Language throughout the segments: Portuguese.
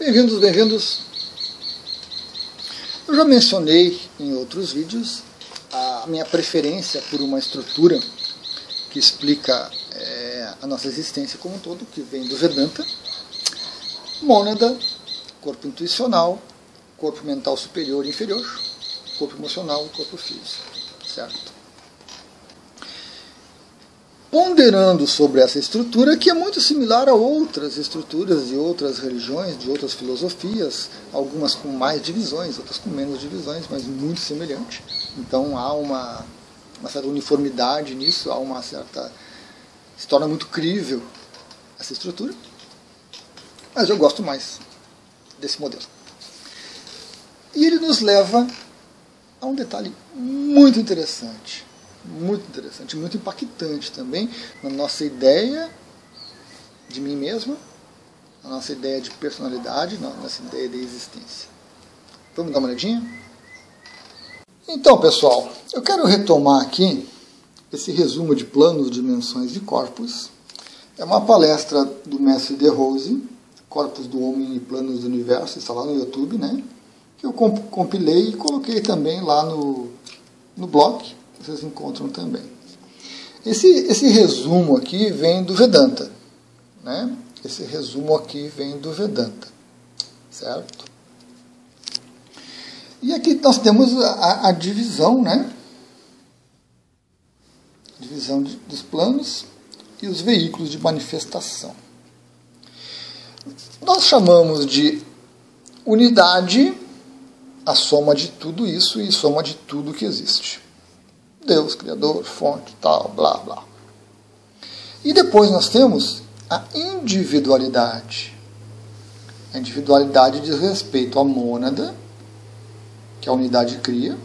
Bem-vindos, bem-vindos. Eu já mencionei em outros vídeos a minha preferência por uma estrutura que explica é, a nossa existência como um todo, que vem do Vedanta. Mônada, corpo intuicional, corpo mental superior e inferior, corpo emocional e corpo físico. Certo? Ponderando sobre essa estrutura que é muito similar a outras estruturas de outras religiões, de outras filosofias, algumas com mais divisões, outras com menos divisões, mas muito semelhante. Então há uma, uma certa uniformidade nisso, há uma certa. se torna muito crível essa estrutura. Mas eu gosto mais desse modelo. E ele nos leva a um detalhe muito interessante muito interessante, muito impactante também na nossa ideia de mim mesmo, na nossa ideia de personalidade, na nossa ideia de existência. Vamos dar uma olhadinha? Então, pessoal, eu quero retomar aqui esse resumo de planos, dimensões e corpos. É uma palestra do mestre De Rose, Corpos do Homem e Planos do Universo, está lá no YouTube, né? Que eu compilei e coloquei também lá no, no blog vocês encontram também. Esse, esse resumo aqui vem do Vedanta. Né? Esse resumo aqui vem do Vedanta. Certo? E aqui nós temos a, a divisão, né? Divisão de, dos planos e os veículos de manifestação. Nós chamamos de unidade a soma de tudo isso e soma de tudo que existe. Deus, Criador, fonte, tal, blá, blá. E depois nós temos a individualidade. A individualidade diz respeito à mônada, que a unidade cria,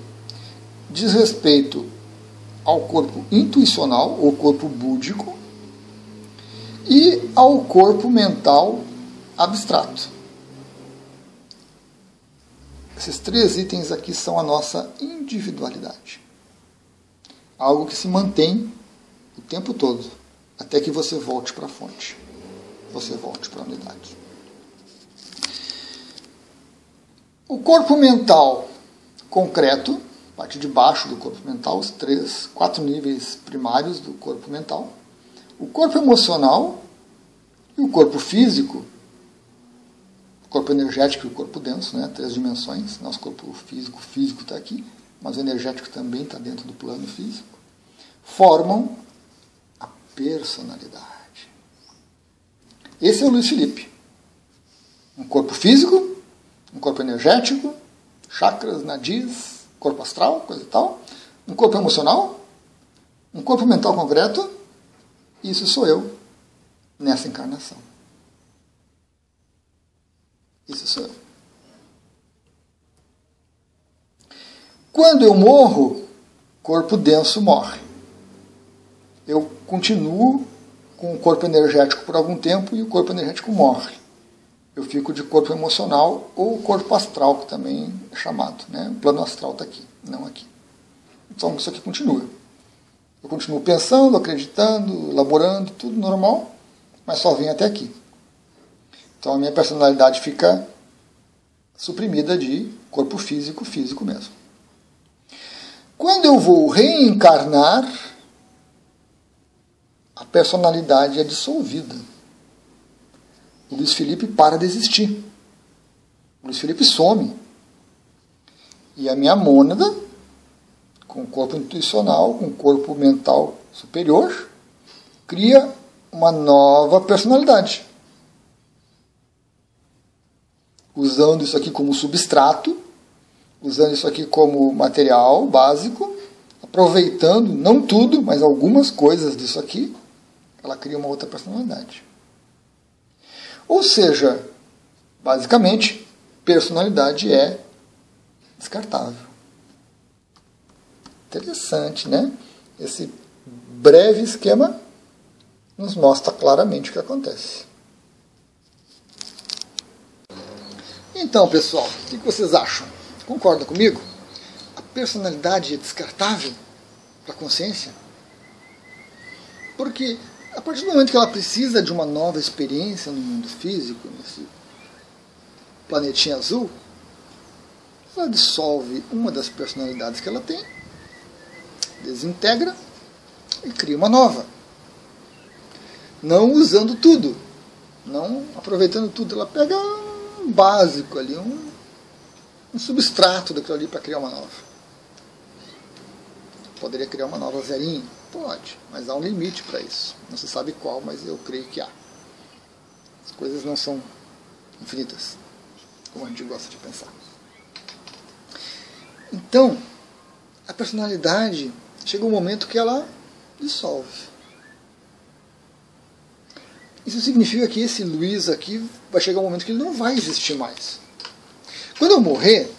diz respeito ao corpo intuicional, ou corpo búdico, e ao corpo mental abstrato. Esses três itens aqui são a nossa individualidade algo que se mantém o tempo todo, até que você volte para a fonte, você volte para a unidade. O corpo mental concreto, parte de baixo do corpo mental, os três, quatro níveis primários do corpo mental. O corpo emocional e o corpo físico, o corpo energético e o corpo denso, né? três dimensões. Nosso corpo físico, físico está aqui mas o energético também está dentro do plano físico, formam a personalidade. Esse é o Luiz Felipe. Um corpo físico, um corpo energético, chakras, nadis, corpo astral, coisa e tal, um corpo emocional, um corpo mental concreto, isso sou eu nessa encarnação. Isso sou eu. Quando eu morro, corpo denso morre. Eu continuo com o corpo energético por algum tempo e o corpo energético morre. Eu fico de corpo emocional ou corpo astral, que também é chamado. Né? O plano astral está aqui, não aqui. Então isso aqui continua. Eu continuo pensando, acreditando, elaborando, tudo normal, mas só vem até aqui. Então a minha personalidade fica suprimida de corpo físico, físico mesmo. Quando eu vou reencarnar, a personalidade é dissolvida. O Luiz Felipe para de existir. O Luiz Felipe some. E a minha mônada, com o corpo intuicional, com o corpo mental superior, cria uma nova personalidade. Usando isso aqui como substrato, usando isso aqui como material básico, aproveitando, não tudo, mas algumas coisas disso aqui, ela cria uma outra personalidade. Ou seja, basicamente, personalidade é descartável. Interessante, né? Esse breve esquema nos mostra claramente o que acontece. Então, pessoal, o que vocês acham? Concorda comigo? A personalidade é descartável para a consciência? Porque a partir do momento que ela precisa de uma nova experiência no mundo físico, nesse planetinha azul, ela dissolve uma das personalidades que ela tem, desintegra e cria uma nova. Não usando tudo, não aproveitando tudo, ela pega um básico ali, um, um substrato daquilo ali para criar uma nova. Poderia criar uma nova zerinha? Pode, mas há um limite para isso. Não se sabe qual, mas eu creio que há. As coisas não são infinitas, como a gente gosta de pensar. Então, a personalidade chega um momento que ela dissolve. Isso significa que esse Luiz aqui vai chegar um momento que ele não vai existir mais. Quando eu morrer,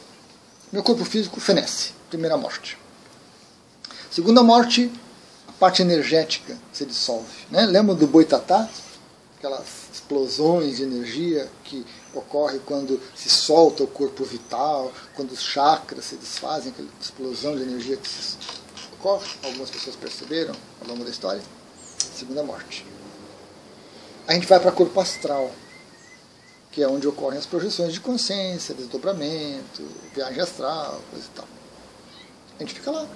meu corpo físico fenece, primeira morte. Segunda morte, a parte energética se dissolve. Né? Lembra do boitatá? Aquelas explosões de energia que ocorre quando se solta o corpo vital, quando os chakras se desfazem, aquela explosão de energia que ocorre. Algumas pessoas perceberam ao longo da história. Segunda morte. A gente vai para corpo astral, que é onde ocorrem as projeções de consciência, desdobramento, viagem astral, coisa e tal. A gente fica lá.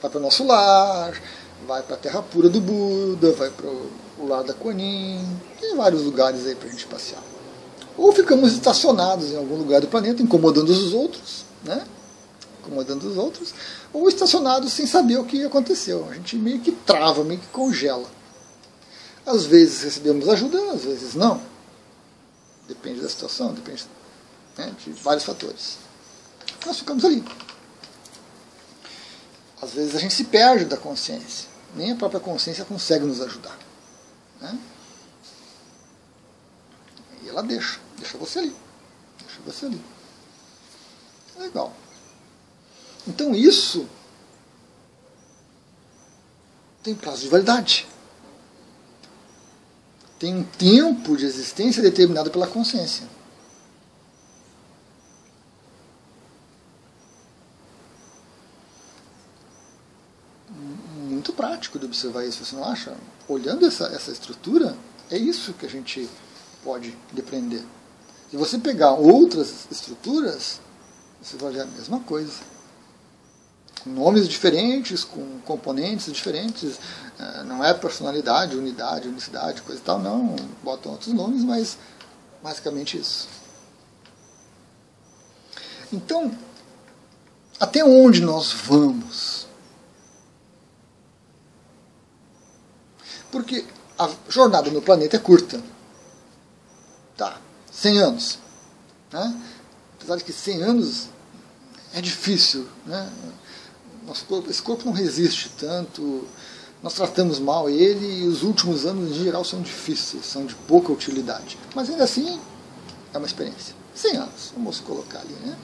Vai para o nosso lar, vai para a terra pura do Buda, vai para o lar da Kuan tem vários lugares aí para a gente passear. Ou ficamos estacionados em algum lugar do planeta, incomodando os outros, né? Incomodando os outros, ou estacionados sem saber o que aconteceu. A gente meio que trava, meio que congela. Às vezes recebemos ajuda, às vezes não. Depende da situação, depende né, de vários fatores. Nós ficamos ali. Às vezes a gente se perde da consciência. Nem a própria consciência consegue nos ajudar. Né? E ela deixa, deixa você ali. Deixa você ali. Legal. Então isso tem prazo de validade. Tem um tempo de existência determinado pela consciência. Muito prático de observar isso, você não acha? Olhando essa, essa estrutura, é isso que a gente pode depreender. Se você pegar outras estruturas, você vai ver a mesma coisa. Com nomes diferentes, com componentes diferentes, é, não é personalidade, unidade, unicidade, coisa e tal, não. Botam outros nomes, mas basicamente isso. Então, até onde nós vamos? Porque a jornada no planeta é curta. Tá, 100 anos. Né? Apesar de que 100 anos é difícil. Né? Nosso corpo, esse corpo não resiste tanto. Nós tratamos mal ele e os últimos anos, em geral, são difíceis, são de pouca utilidade. Mas ainda assim, é uma experiência. 100 anos, vamos colocar ali, né?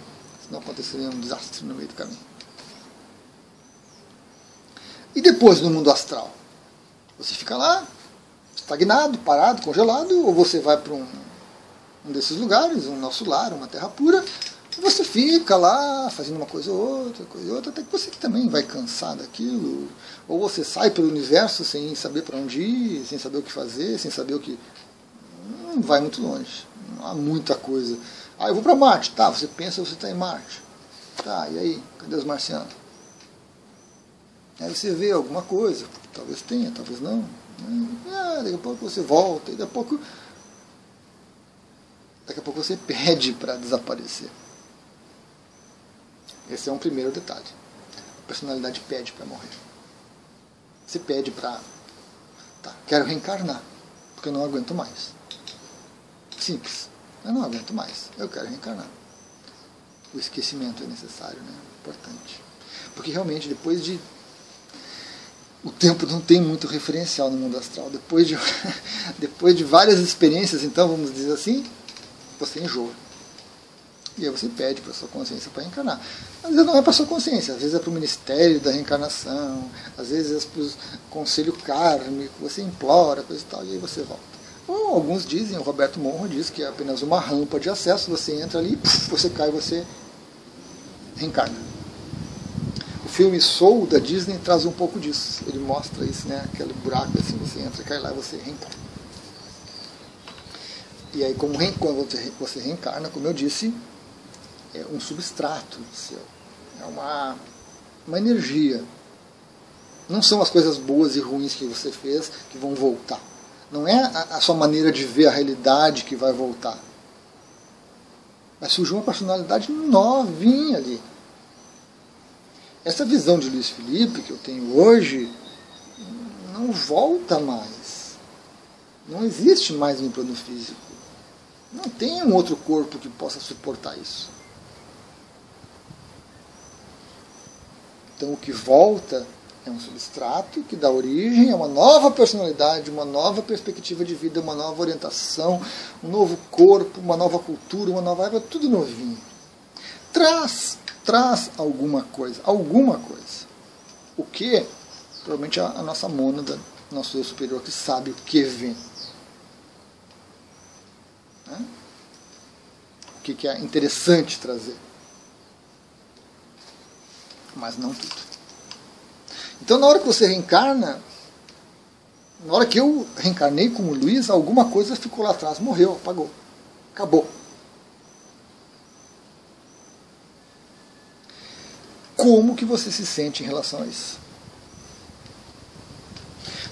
Senão aconteceria um desastre no meio do caminho. E depois no mundo astral? Você fica lá, estagnado, parado, congelado, ou você vai para um um desses lugares, um nosso lar, uma terra pura, e você fica lá fazendo uma coisa ou outra, coisa ou outra, até que você também vai cansar daquilo, ou você sai pelo universo sem saber para onde ir, sem saber o que fazer, sem saber o que. Não vai muito longe, não há muita coisa. Ah, eu vou para Marte, tá, você pensa que você está em Marte. Tá, e aí? Cadê os marcianos? Aí você vê alguma coisa, talvez tenha, talvez não. Ah, daqui a pouco você volta, e daqui a pouco daqui a pouco você pede para desaparecer. Esse é um primeiro detalhe. A personalidade pede para morrer. Você pede para. Tá, quero reencarnar, porque eu não aguento mais. Simples. Eu não aguento mais. Eu quero reencarnar. O esquecimento é necessário, né? Importante. Porque realmente, depois de. O tempo não tem muito referencial no mundo astral. Depois de, depois de várias experiências, então, vamos dizer assim, você enjoa. E aí você pede para sua consciência para reencarnar. Às vezes não é para sua consciência, às vezes é para o Ministério da Reencarnação, às vezes é para o Conselho Kármico, você implora, coisa e tal, e aí você volta. Ou alguns dizem, o Roberto Monro diz que é apenas uma rampa de acesso, você entra ali, você cai, você reencarna. O filme Soul da Disney traz um pouco disso. Ele mostra isso, né? Aquele buraco assim, você entra, cai lá, você reencarna. E aí, como quando você reencarna, como eu disse, é um substrato seu. É uma, uma energia. Não são as coisas boas e ruins que você fez que vão voltar. Não é a, a sua maneira de ver a realidade que vai voltar. Vai surgir uma personalidade novinha ali. Essa visão de Luiz Felipe que eu tenho hoje não volta mais. Não existe mais um plano físico. Não tem um outro corpo que possa suportar isso. Então o que volta é um substrato que dá origem a uma nova personalidade, uma nova perspectiva de vida, uma nova orientação, um novo corpo, uma nova cultura, uma nova época, tudo novinho. Traz, traz alguma coisa, alguma coisa. O que? Provavelmente a, a nossa mônada, nosso eu superior, que sabe o que vem. Né? O que, que é interessante trazer. Mas não tudo. Então, na hora que você reencarna, na hora que eu reencarnei como Luiz, alguma coisa ficou lá atrás, morreu, apagou, acabou. Como que você se sente em relação a isso?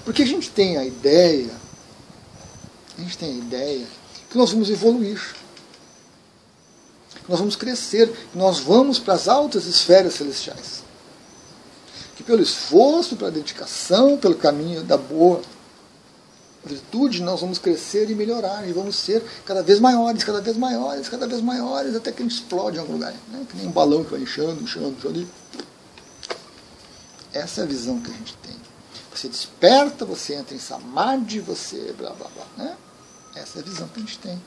Porque a gente tem a ideia, a gente tem a ideia que nós vamos evoluir, nós vamos crescer, nós vamos para as altas esferas celestiais que pelo esforço, pela dedicação, pelo caminho da boa virtude, nós vamos crescer e melhorar, e vamos ser cada vez maiores, cada vez maiores, cada vez maiores, até que a gente explode em algum lugar. Né? Que nem um balão que vai inchando, inchando, inchando. Essa é a visão que a gente tem. Você desperta, você entra em samadhi, você blá blá blá. Né? Essa é a visão que a gente tem.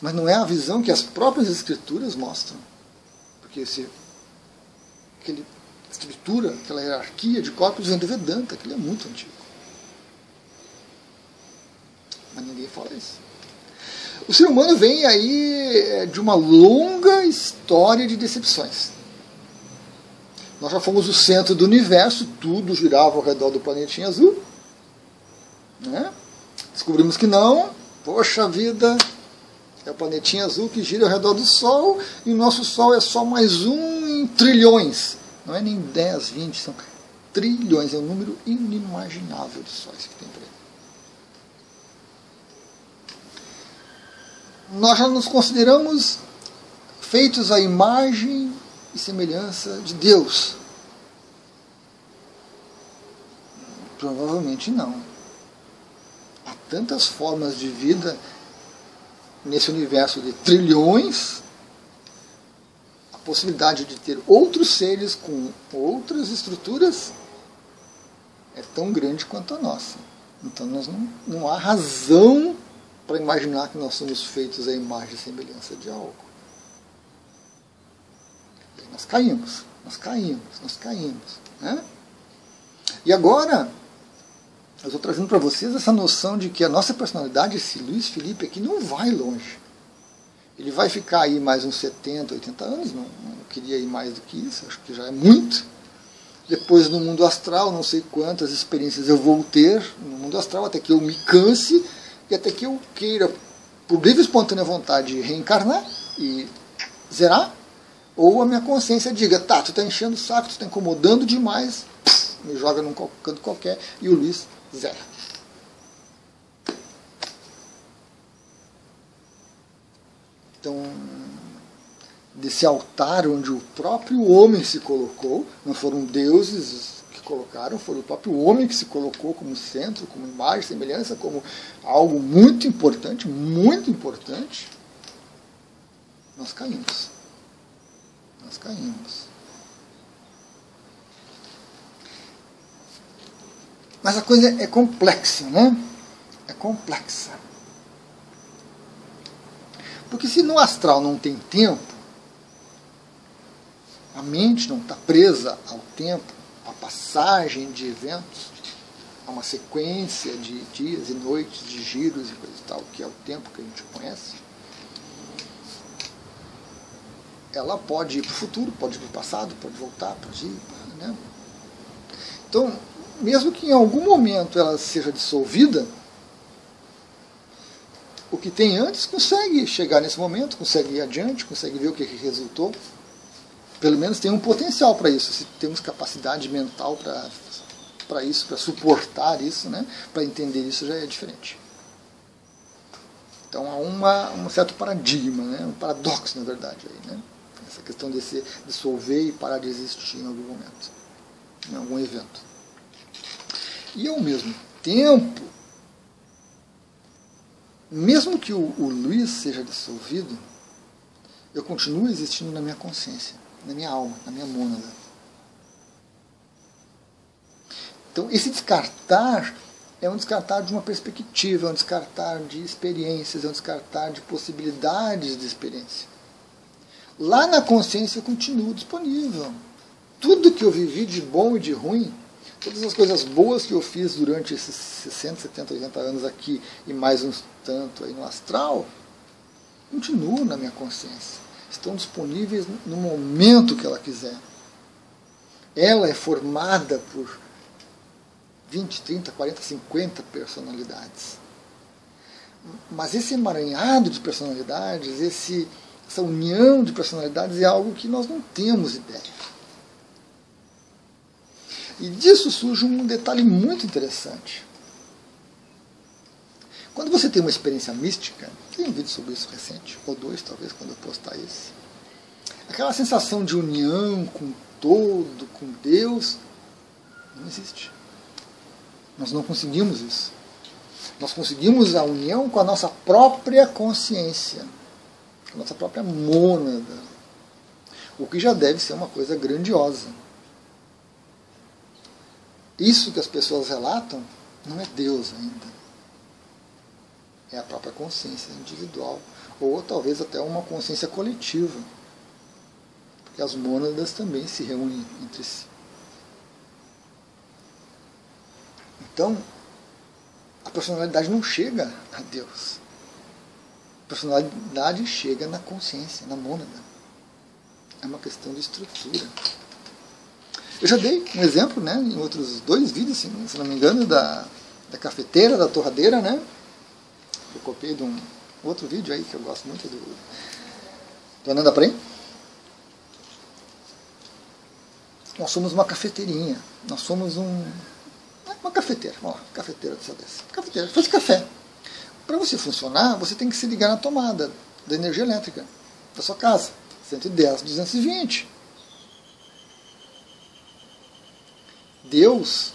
Mas não é a visão que as próprias escrituras mostram. Porque esse, aquele estrutura, aquela hierarquia de corpos vem do Vedanta, aquilo é muito antigo. Mas ninguém fala isso. O ser humano vem aí é, de uma longa história de decepções. Nós já fomos o centro do universo, tudo girava ao redor do planetinha azul. Né? Descobrimos que não. Poxa vida, é o planetinha azul que gira ao redor do Sol e o nosso Sol é só mais um em trilhões. Não é nem 10, 20, são trilhões, é um número inimaginável de sóis que tem por aí. Nós já nos consideramos feitos à imagem e semelhança de Deus. Provavelmente não. Há tantas formas de vida nesse universo de trilhões possibilidade de ter outros seres com outras estruturas é tão grande quanto a nossa. Então nós não, não há razão para imaginar que nós somos feitos à imagem e semelhança de algo. E nós caímos, nós caímos, nós caímos. Né? E agora, eu estou trazendo para vocês essa noção de que a nossa personalidade, esse Luiz Felipe aqui, não vai longe. Ele vai ficar aí mais uns 70, 80 anos, não, não queria ir mais do que isso, acho que já é muito. Depois no mundo astral, não sei quantas experiências eu vou ter no mundo astral, até que eu me canse e até que eu queira, por livre e espontânea vontade, reencarnar e zerar, ou a minha consciência diga, tá, tu está enchendo o saco, tu está incomodando demais, me joga num canto qualquer e o Luiz zera. Então, desse altar onde o próprio homem se colocou, não foram deuses que colocaram, foi o próprio homem que se colocou como centro, como imagem, semelhança, como algo muito importante, muito importante, nós caímos. Nós caímos. Mas a coisa é complexa, né? É complexa. Porque se no astral não tem tempo, a mente não está presa ao tempo, à passagem de eventos, a uma sequência de dias e noites, de giros e coisa e tal, que é o tempo que a gente conhece. Ela pode ir para o futuro, pode ir para o passado, pode voltar, pode ir. Né? Então, mesmo que em algum momento ela seja dissolvida, o que tem antes consegue chegar nesse momento, consegue ir adiante, consegue ver o que, resultou. Pelo menos tem um potencial para isso, se temos capacidade mental para isso, para suportar isso, né? para entender isso já é diferente. Então há uma, um certo paradigma, né? um paradoxo na verdade aí, né? essa questão de se dissolver e parar de existir em algum momento, em algum evento. E ao mesmo tempo, mesmo que o, o Luiz seja dissolvido, eu continuo existindo na minha consciência, na minha alma, na minha mônada. Então, esse descartar é um descartar de uma perspectiva, é um descartar de experiências, é um descartar de possibilidades de experiência. Lá na consciência eu continuo disponível. Tudo que eu vivi de bom e de ruim todas as coisas boas que eu fiz durante esses 60, 70, 80 anos aqui e mais uns tanto aí no astral, continuam na minha consciência. Estão disponíveis no momento que ela quiser. Ela é formada por 20, 30, 40, 50 personalidades. Mas esse emaranhado de personalidades, esse, essa união de personalidades é algo que nós não temos ideia. E disso surge um detalhe muito interessante. Quando você tem uma experiência mística, tem um vídeo sobre isso recente, ou dois talvez, quando eu postar esse, aquela sensação de união com todo, com Deus, não existe. Nós não conseguimos isso. Nós conseguimos a união com a nossa própria consciência, com a nossa própria mônada, o que já deve ser uma coisa grandiosa. Isso que as pessoas relatam não é Deus ainda. É a própria consciência individual. Ou talvez até uma consciência coletiva. Porque as mônadas também se reúnem entre si. Então, a personalidade não chega a Deus. A personalidade chega na consciência, na mônada. É uma questão de estrutura. Eu já dei um exemplo, né, em outros dois vídeos, se não me engano, da, da cafeteira, da torradeira, né? Eu copiei de um outro vídeo aí que eu gosto muito do, do Ananda Prem. Nós somos uma cafeteirinha, nós somos um, uma cafeteira, lá, cafeteira dessa. Cafeteira, faz café. Para você funcionar, você tem que se ligar na tomada da energia elétrica da sua casa, 110, 220. Deus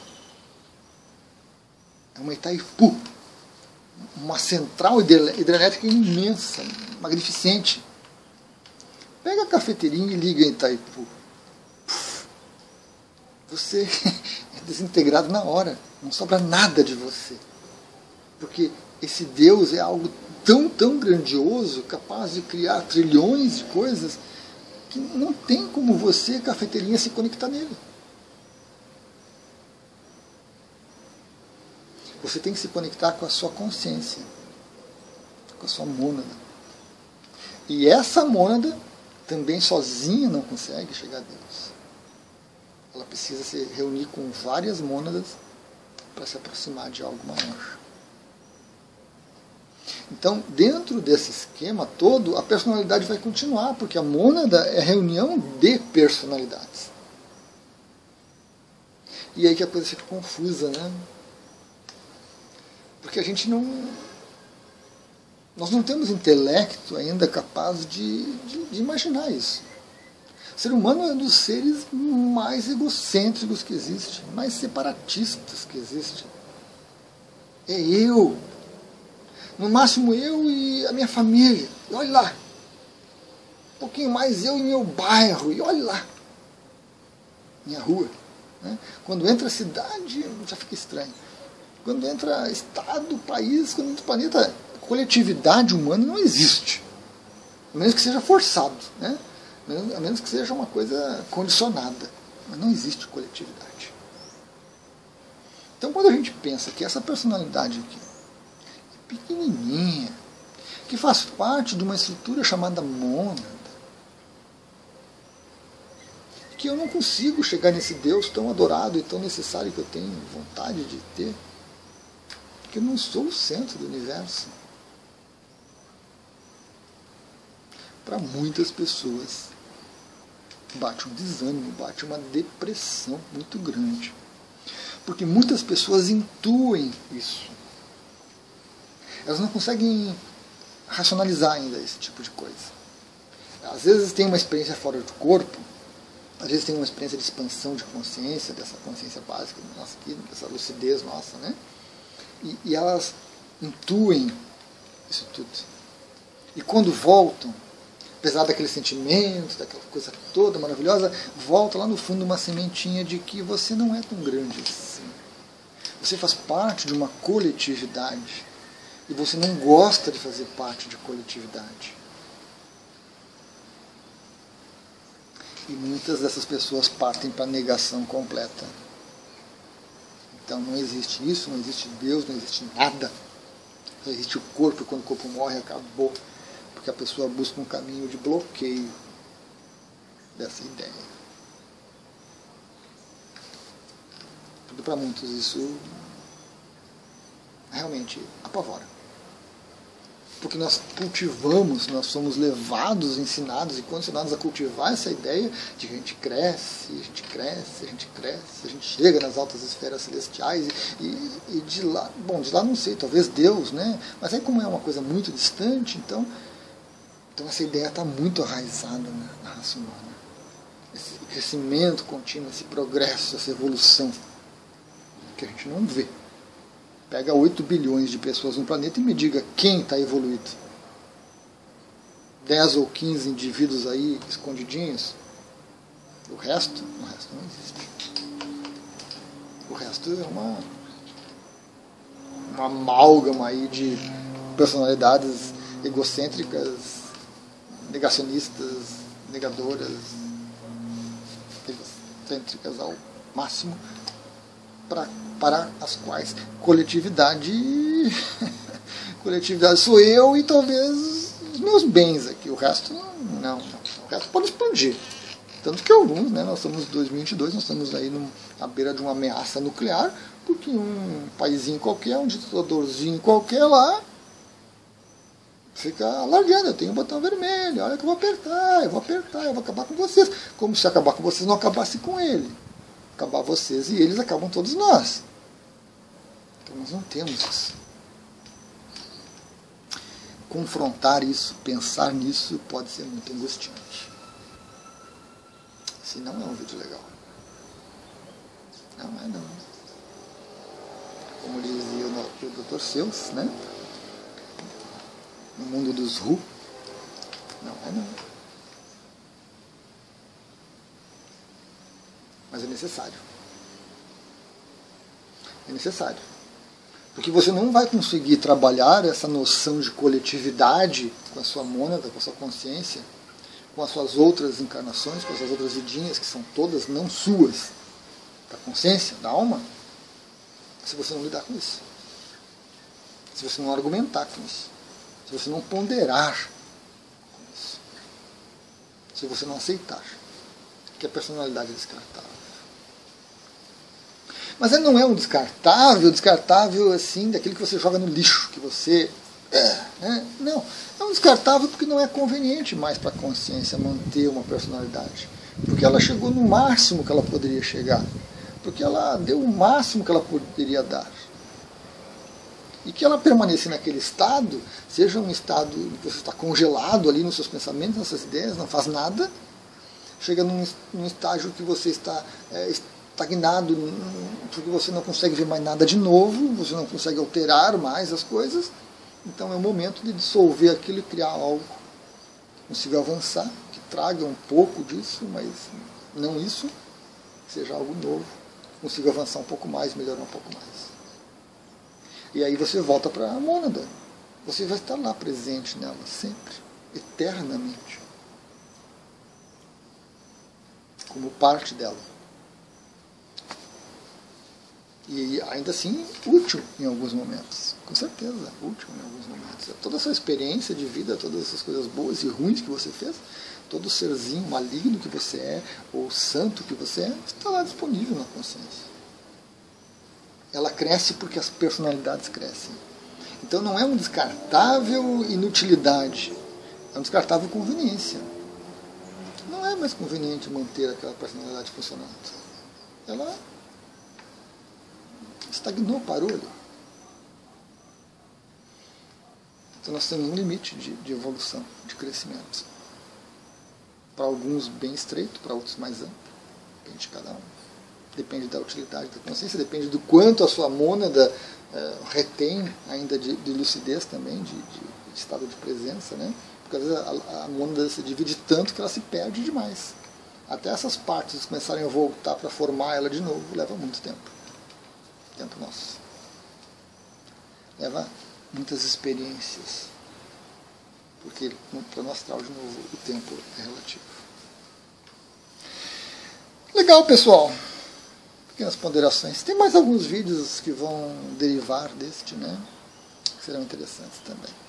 é uma Itaipu, uma central hidrelétrica imensa, magnificente. Pega a cafeteirinha e liga em Itaipu. Você é desintegrado na hora, não sobra nada de você. Porque esse Deus é algo tão, tão grandioso, capaz de criar trilhões de coisas, que não tem como você, cafeteirinha, se conectar nele. Você tem que se conectar com a sua consciência, com a sua mônada. E essa mônada também sozinha não consegue chegar a Deus. Ela precisa se reunir com várias mônadas para se aproximar de algo maior. Então, dentro desse esquema todo, a personalidade vai continuar, porque a mônada é a reunião de personalidades. E aí que a coisa fica confusa, né? Porque a gente não. Nós não temos intelecto ainda capaz de, de, de imaginar isso. O ser humano é um dos seres mais egocêntricos que existe, mais separatistas que existe. É eu. No máximo eu e a minha família. E olha lá. Um pouquinho mais eu e meu bairro. E olha lá. Minha rua. Né? Quando entra a cidade, já fica estranho. Quando entra Estado, país, quando entra planeta, coletividade humana não existe. A menos que seja forçado, né? a menos que seja uma coisa condicionada. Mas não existe coletividade. Então, quando a gente pensa que essa personalidade aqui pequenininha, que faz parte de uma estrutura chamada mônada, que eu não consigo chegar nesse Deus tão adorado e tão necessário que eu tenho vontade de ter, porque não sou o centro do universo. para muitas pessoas bate um desânimo, bate uma depressão muito grande. Porque muitas pessoas intuem isso. Elas não conseguem racionalizar ainda esse tipo de coisa. Às vezes tem uma experiência fora do corpo, às vezes tem uma experiência de expansão de consciência, dessa consciência básica nossa aqui, dessa lucidez nossa, né? E, e elas intuem isso tudo. E quando voltam, apesar daquele sentimento, daquela coisa toda maravilhosa, volta lá no fundo uma sementinha de que você não é tão grande assim. Você faz parte de uma coletividade e você não gosta de fazer parte de coletividade. E muitas dessas pessoas partem para a negação completa. Então não existe isso, não existe Deus, não existe nada. Só existe o corpo, e quando o corpo morre, acabou. Porque a pessoa busca um caminho de bloqueio dessa ideia. Para muitos isso realmente apavora porque nós cultivamos, nós somos levados, ensinados e condicionados a cultivar essa ideia de que a gente cresce, a gente cresce, a gente cresce, a gente chega nas altas esferas celestiais e, e de lá, bom, de lá não sei, talvez Deus, né? Mas aí como é uma coisa muito distante, então, então essa ideia está muito arraizada na, na raça humana. Esse crescimento contínuo, esse progresso, essa evolução que a gente não vê. Pega 8 bilhões de pessoas no planeta e me diga quem está evoluído. 10 ou 15 indivíduos aí escondidinhos. O resto, o resto não existe. O resto é uma, uma amálgama aí de personalidades egocêntricas, negacionistas, negadoras, egocêntricas ao máximo, para para as quais coletividade coletividade sou eu e talvez os meus bens aqui. O resto não, não. O resto pode expandir. Tanto que alguns, né, nós estamos em 2022, nós estamos aí no, à beira de uma ameaça nuclear, porque um paísinho qualquer, um ditadorzinho qualquer lá, fica alargando, eu tenho um botão vermelho, olha que eu vou apertar, eu vou apertar, eu vou acabar com vocês. Como se acabar com vocês não acabasse com ele acabar vocês e eles acabam todos nós. Então nós não temos isso. Confrontar isso, pensar nisso pode ser muito angustiante. Se não é um vídeo legal. Não é não. Como dizia o Dr. Seus, né? No mundo dos Ru. Não é não. Mas é necessário. É necessário. Porque você não vai conseguir trabalhar essa noção de coletividade com a sua mônada, com a sua consciência, com as suas outras encarnações, com as suas outras vidinhas, que são todas não suas, da consciência, da alma, se você não lidar com isso. Se você não argumentar com isso. Se você não ponderar com isso. Se você não aceitar que a personalidade é descartável. Mas ele não é um descartável, descartável assim, daquele que você joga no lixo, que você. É, né? Não. É um descartável porque não é conveniente mais para a consciência manter uma personalidade. Porque ela chegou no máximo que ela poderia chegar. Porque ela deu o máximo que ela poderia dar. E que ela permanecer naquele estado, seja um estado que você está congelado ali nos seus pensamentos, nas suas ideias, não faz nada, chega num, num estágio que você está é, estagnado, porque você não consegue ver mais nada de novo, você não consegue alterar mais as coisas. Então é o momento de dissolver aquilo e criar algo que consiga avançar, que traga um pouco disso, mas não isso, seja algo novo, consiga avançar um pouco mais, melhorar um pouco mais. E aí você volta para a mônada. Você vai estar lá presente nela sempre, eternamente, como parte dela e ainda assim útil em alguns momentos. Com certeza, útil em alguns momentos. Toda a sua experiência de vida, todas essas coisas boas e ruins que você fez, todo serzinho maligno que você é, ou santo que você é, está lá disponível na consciência. Ela cresce porque as personalidades crescem. Então não é um descartável inutilidade. É um descartável conveniência. Não é mais conveniente manter aquela personalidade funcionando. Ela estagnou, parou ali. Então nós temos um limite de, de evolução, de crescimento. Para alguns bem estreito, para outros mais amplo. Depende de cada um. Depende da utilidade da consciência, depende do quanto a sua mônada uh, retém ainda de, de lucidez também, de, de, de, estado de presença, né? Porque às vezes a, a mônada se divide tanto que ela se perde demais. Até essas partes começarem a voltar para formar ela de novo, leva muito tempo. Tempo nosso. Leva muitas experiências. Porque para no astral, de novo, o tempo é relativo. Legal, pessoal. Pequenas ponderações. Tem mais alguns vídeos que vão derivar deste, né? Que serão interessantes também.